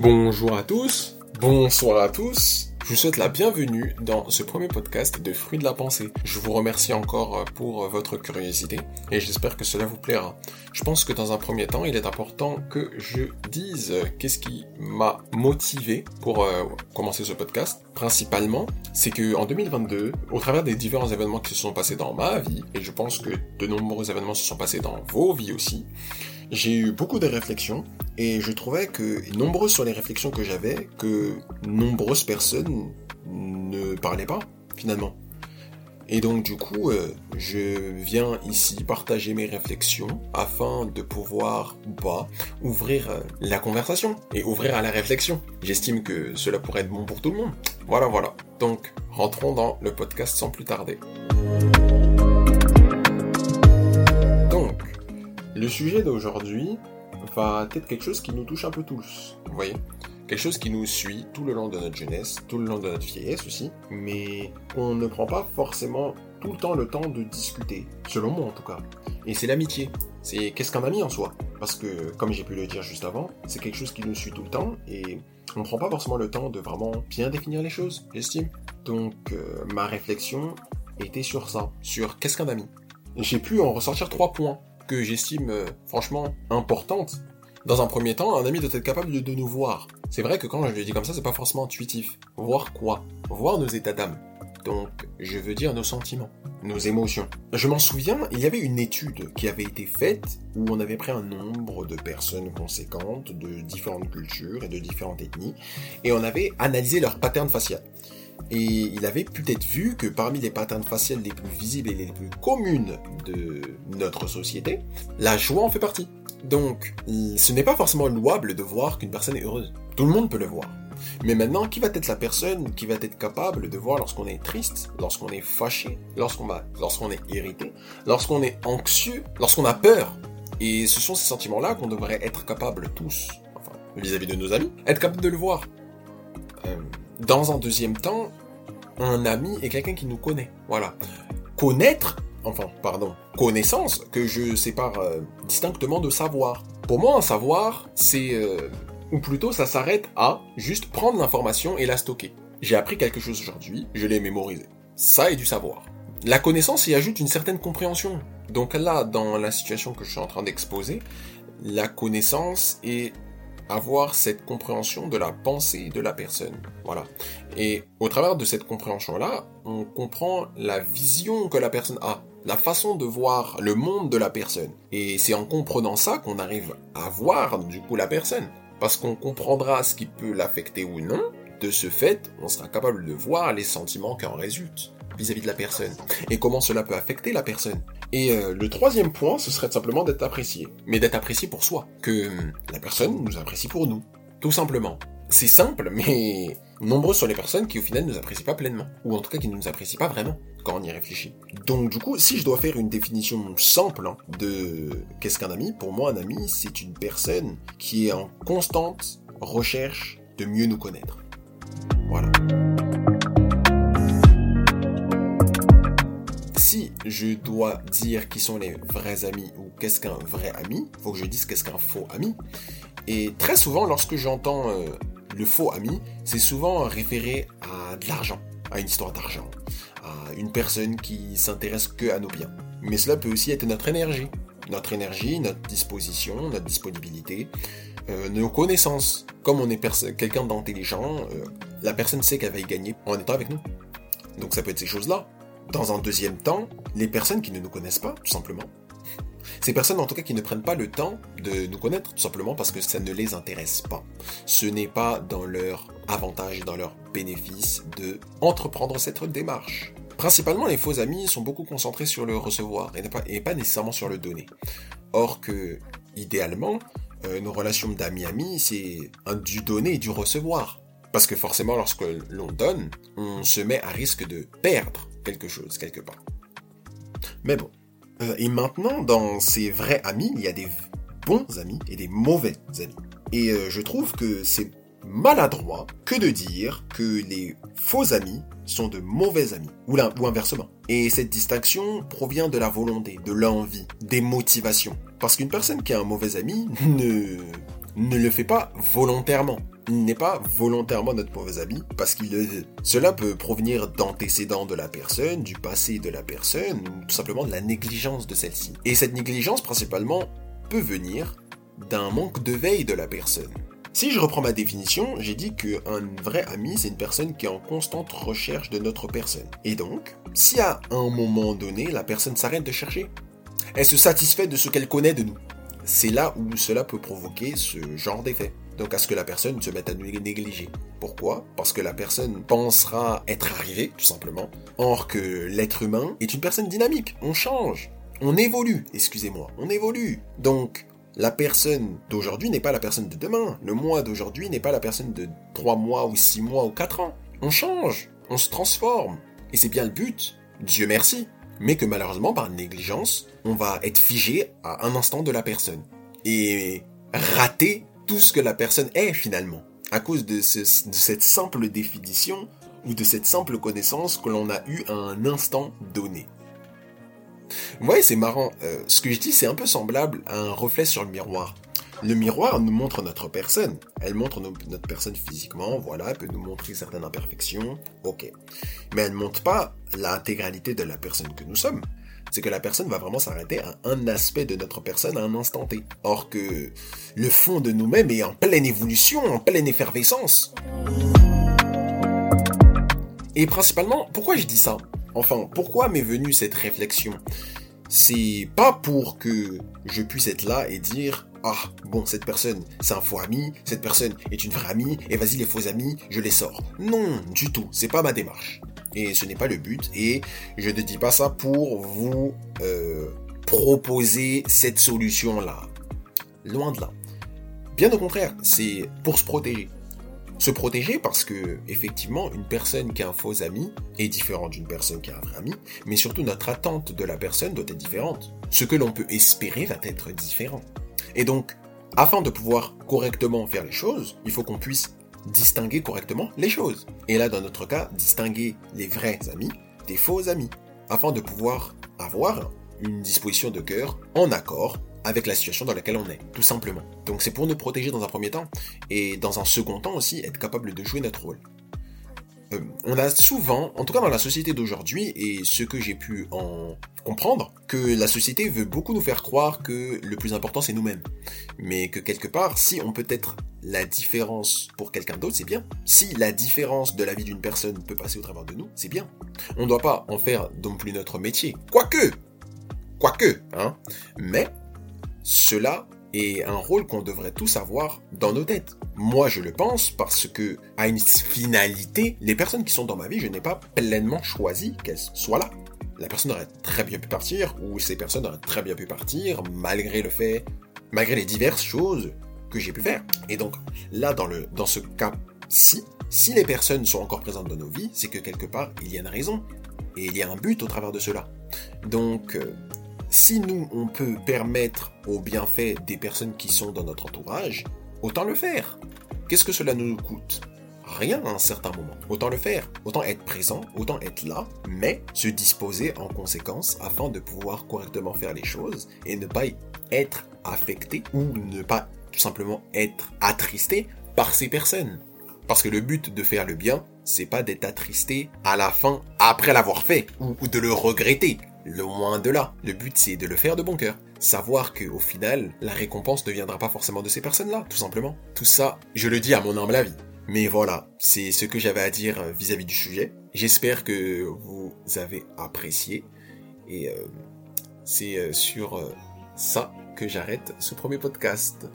Bonjour à tous, bonsoir à tous. Je vous souhaite la bienvenue dans ce premier podcast de Fruits de la Pensée. Je vous remercie encore pour votre curiosité et j'espère que cela vous plaira. Je pense que dans un premier temps, il est important que je dise qu'est-ce qui m'a motivé pour euh, commencer ce podcast. Principalement, c'est que en 2022, au travers des différents événements qui se sont passés dans ma vie, et je pense que de nombreux événements se sont passés dans vos vies aussi, j'ai eu beaucoup de réflexions et je trouvais que nombreuses sont les réflexions que j'avais que nombreuses personnes ne parlaient pas finalement. Et donc du coup, euh, je viens ici partager mes réflexions afin de pouvoir ou pas ouvrir euh, la conversation et ouvrir à la réflexion. J'estime que cela pourrait être bon pour tout le monde. Voilà, voilà. Donc, rentrons dans le podcast sans plus tarder. Le sujet d'aujourd'hui va être quelque chose qui nous touche un peu tous, vous voyez Quelque chose qui nous suit tout le long de notre jeunesse, tout le long de notre vieillesse aussi, mais on ne prend pas forcément tout le temps le temps de discuter, selon moi en tout cas. Et c'est l'amitié. C'est qu'est-ce qu'un ami en soi Parce que, comme j'ai pu le dire juste avant, c'est quelque chose qui nous suit tout le temps et on ne prend pas forcément le temps de vraiment bien définir les choses, j'estime. Donc, euh, ma réflexion était sur ça, sur qu'est-ce qu'un ami. J'ai pu en ressortir trois points que j'estime euh, franchement importante. Dans un premier temps, un ami doit être capable de, nous voir. C'est vrai que quand je le dis comme ça, c'est pas forcément intuitif. Voir quoi? Voir nos états d'âme. Donc, je veux dire nos sentiments, nos émotions. Je m'en souviens, il y avait une étude qui avait été faite où on avait pris un nombre de personnes conséquentes de différentes cultures et de différentes ethnies et on avait analysé leur pattern facial. Et il avait peut-être vu que parmi les patterns faciales les plus visibles et les plus communes de notre société, la joie en fait partie. Donc, ce n'est pas forcément louable de voir qu'une personne est heureuse. Tout le monde peut le voir. Mais maintenant, qui va être la personne qui va être capable de voir lorsqu'on est triste, lorsqu'on est fâché, lorsqu'on est irrité, lorsqu'on est anxieux, lorsqu'on a peur? Et ce sont ces sentiments-là qu'on devrait être capable tous, enfin, vis-à-vis de nos amis, être capable de le voir. Euh, dans un deuxième temps, un ami est quelqu'un qui nous connaît. Voilà. Connaître, enfin, pardon, connaissance, que je sépare euh, distinctement de savoir. Pour moi, un savoir, c'est... Euh, ou plutôt, ça s'arrête à juste prendre l'information et la stocker. J'ai appris quelque chose aujourd'hui, je l'ai mémorisé. Ça est du savoir. La connaissance y ajoute une certaine compréhension. Donc là, dans la situation que je suis en train d'exposer, la connaissance est avoir cette compréhension de la pensée de la personne. Voilà. Et au travers de cette compréhension-là, on comprend la vision que la personne a, la façon de voir le monde de la personne. Et c'est en comprenant ça qu'on arrive à voir du coup la personne. Parce qu'on comprendra ce qui peut l'affecter ou non. De ce fait, on sera capable de voir les sentiments qui en résultent vis-à-vis de la personne et comment cela peut affecter la personne. Et euh, le troisième point, ce serait simplement d'être apprécié, mais d'être apprécié pour soi, que hum, la personne nous apprécie pour nous, tout simplement. C'est simple, mais nombreuses sont les personnes qui au final ne nous apprécient pas pleinement, ou en tout cas qui ne nous apprécient pas vraiment quand on y réfléchit. Donc du coup, si je dois faire une définition simple hein, de qu'est-ce qu'un ami, pour moi un ami c'est une personne qui est en constante recherche de mieux nous connaître. Voilà. Si je dois dire qui sont les vrais amis ou qu'est-ce qu'un vrai ami, faut que je dise qu'est-ce qu'un faux ami. Et très souvent, lorsque j'entends euh, le faux ami, c'est souvent référé à de l'argent, à une histoire d'argent, à une personne qui s'intéresse que à nos biens. Mais cela peut aussi être notre énergie, notre énergie, notre disposition, notre disponibilité, euh, nos connaissances. Comme on est quelqu'un d'intelligent, euh, la personne sait qu'elle va y gagner en étant avec nous. Donc ça peut être ces choses-là. Dans un deuxième temps, les personnes qui ne nous connaissent pas, tout simplement. Ces personnes, en tout cas, qui ne prennent pas le temps de nous connaître, tout simplement parce que ça ne les intéresse pas. Ce n'est pas dans leur avantage et dans leur bénéfice de entreprendre cette démarche. Principalement, les faux amis sont beaucoup concentrés sur le recevoir et pas, et nécessairement sur le donner. Or que, idéalement, euh, nos relations d'amis-amis, c'est du donner et du recevoir. Parce que forcément, lorsque l'on donne, on se met à risque de perdre quelque chose quelque part. Mais bon. Euh, et maintenant, dans ces vrais amis, il y a des bons amis et des mauvais amis. Et euh, je trouve que c'est maladroit que de dire que les faux amis sont de mauvais amis, ou, ou inversement. Et cette distinction provient de la volonté, de l'envie, des motivations. Parce qu'une personne qui a un mauvais ami ne ne le fait pas volontairement. Il n'est pas volontairement notre mauvais ami parce qu'il le veut. Cela peut provenir d'antécédents de la personne, du passé de la personne, ou tout simplement de la négligence de celle-ci. Et cette négligence, principalement, peut venir d'un manque de veille de la personne. Si je reprends ma définition, j'ai dit qu'un vrai ami, c'est une personne qui est en constante recherche de notre personne. Et donc, si à un moment donné, la personne s'arrête de chercher, elle se satisfait de ce qu'elle connaît de nous. C'est là où cela peut provoquer ce genre d'effet. Donc à ce que la personne se mette à nous négliger. Pourquoi? Parce que la personne pensera être arrivée, tout simplement. Or que l'être humain est une personne dynamique. On change. On évolue, excusez-moi. On évolue. Donc, la personne d'aujourd'hui n'est pas la personne de demain. Le mois d'aujourd'hui n'est pas la personne de 3 mois ou 6 mois ou 4 ans. On change, on se transforme. Et c'est bien le but. Dieu merci. Mais que malheureusement, par négligence, on va être figé à un instant de la personne. Et rater tout ce que la personne est finalement. À cause de, cette simple définition ou de cette simple connaissance que l'on a eue à un instant donné. Voyez, c'est marrant. Euh, ce que je dis, c'est un peu semblable à un reflet sur le miroir. Le miroir nous montre notre personne. Elle montre notre personne physiquement, voilà, elle peut nous montrer certaines imperfections, ok. Mais elle ne montre pas l'intégralité de la personne que nous sommes. C'est que la personne va vraiment s'arrêter à un aspect de notre personne à un instant T. Or que le fond de nous-mêmes est en pleine évolution, en pleine effervescence. Et principalement, pourquoi je dis ça? Enfin, pourquoi m'est venue cette réflexion? C'est pas pour que je puisse être là et dire ah, bon, cette personne, c'est un faux ami, cette personne est une vraie amie, et vas-y, les faux amis, je les sors. Non, du tout, c'est pas ma démarche. Et ce n'est pas le but, et je ne dis pas ça pour vous euh, proposer cette solution-là. Loin de là. Bien au contraire, c'est pour se protéger. Se protéger parce que, effectivement, une personne qui a un faux ami est différente d'une personne qui a un vrai ami, mais surtout notre attente de la personne doit être différente. Ce que l'on peut espérer va être différent. Et donc, afin de pouvoir correctement faire les choses, il faut qu'on puisse distinguer correctement les choses. Et là, dans notre cas, distinguer les vrais amis des faux amis, afin de pouvoir avoir une disposition de cœur en accord avec la situation dans laquelle on est, tout simplement. Donc c'est pour nous protéger dans un premier temps, et dans un second temps aussi, être capable de jouer notre rôle. Euh, on a souvent, en tout cas dans la société d'aujourd'hui, et ce que j'ai pu en comprendre, que la société veut beaucoup nous faire croire que le plus important c'est nous-mêmes. Mais que quelque part, si on peut être la différence pour quelqu'un d'autre, c'est bien. Si la différence de la vie d'une personne peut passer au travers de nous, c'est bien. On ne doit pas en faire non plus notre métier. Quoique, quoique, hein. Mais cela est un rôle qu'on devrait tous avoir dans nos têtes. Moi, je le pense parce que, à une finalité, les personnes qui sont dans ma vie, je n'ai pas pleinement choisi qu'elles soient là. La personne aurait très bien pu partir, ou ces personnes auraient très bien pu partir, malgré le fait, malgré les diverses choses que j'ai pu faire. Et donc, là, dans, le, dans ce cas-ci, si les personnes sont encore présentes dans nos vies, c'est que quelque part, il y a une raison. Et il y a un but au travers de cela. Donc, euh, si nous, on peut permettre au bienfait des personnes qui sont dans notre entourage, autant le faire. Qu'est-ce que cela nous coûte? Rien à un certain moment. Autant le faire. Autant être présent, autant être là, mais se disposer en conséquence afin de pouvoir correctement faire les choses et ne pas être affecté ou ne pas tout simplement être attristé par ces personnes. Parce que le but de faire le bien, c'est pas d'être attristé à la fin après l'avoir fait ou de le regretter. Loin de là. Le but, c'est de le faire de bon cœur. Savoir que, au final, la récompense ne viendra pas forcément de ces personnes-là, tout simplement. Tout ça, je le dis à mon humble avis. Mais voilà, c'est ce que j'avais à dire vis-à-vis du sujet. J'espère que vous avez apprécié. Et euh, c'est euh, sur euh, ça que j'arrête ce premier podcast.